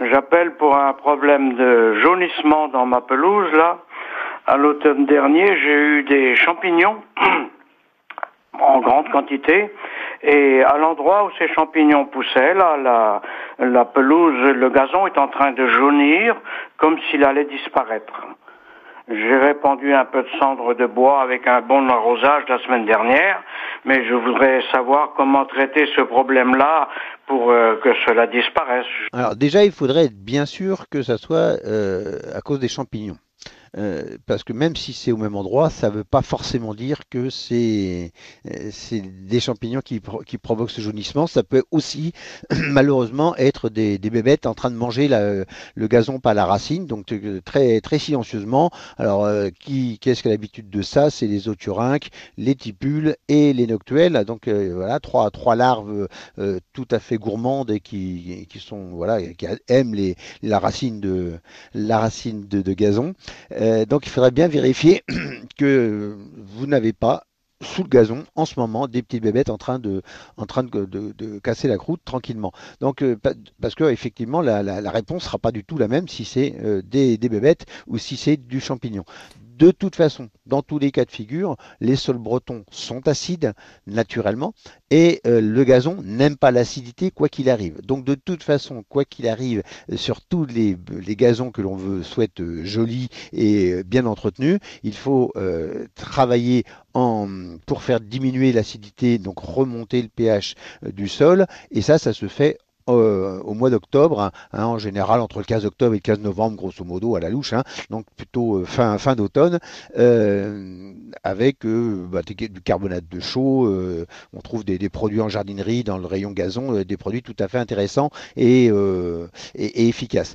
J'appelle pour un problème de jaunissement dans ma pelouse là. À l'automne dernier, j'ai eu des champignons en grande quantité et à l'endroit où ces champignons poussaient, là, la, la pelouse, le gazon est en train de jaunir comme s'il allait disparaître. J'ai répandu un peu de cendre de bois avec un bon arrosage la semaine dernière, mais je voudrais savoir comment traiter ce problème-là pour euh, que cela disparaisse. Alors déjà, il faudrait être bien sûr que ça soit euh, à cause des champignons. Euh, parce que même si c'est au même endroit, ça ne veut pas forcément dire que c'est euh, des champignons qui, provoquent ce jaunissement. Ça peut aussi, malheureusement, être des, des, bébêtes en train de manger la, le gazon par la racine, donc euh, très, très silencieusement. Alors, qui, qui est-ce qui a l'habitude de ça? C'est les oturynques, les tipules et les noctuels. Donc, voilà, trois, trois larves tout à fait gourmandes et qui, qui sont, voilà, qui aiment les, la racine de, la racine de, de gazon. Euh, donc il faudrait bien vérifier que vous n'avez pas sous le gazon en ce moment des petites bébêtes en train de, casser la croûte tranquillement. Donc euh, parce que effectivement la, la, réponse sera pas du tout la même si c'est euh, des, bébêtes ou si c'est du champignon. De toute façon, dans tous les cas de figure, les sols bretons sont acides naturellement et euh, le gazon n'aime pas l'acidité quoi qu'il arrive. Donc de toute façon, quoi qu'il arrive, euh, sur tous les, gazons que l'on veut souhaite euh, jolis et bien entretenus, il faut travailler pour faire diminuer l'acidité, donc remonter le pH du sol. Et ça, ça se fait euh, au mois d'octobre, hein, hein, en général entre le 15 octobre et le 15 novembre, grosso modo, à la louche, hein, donc plutôt euh, fin, fin d'automne, euh, avec bah, du carbonate de chaux. on trouve des, produits en jardinerie dans le rayon gazon, des produits tout à fait intéressants et, et, efficaces.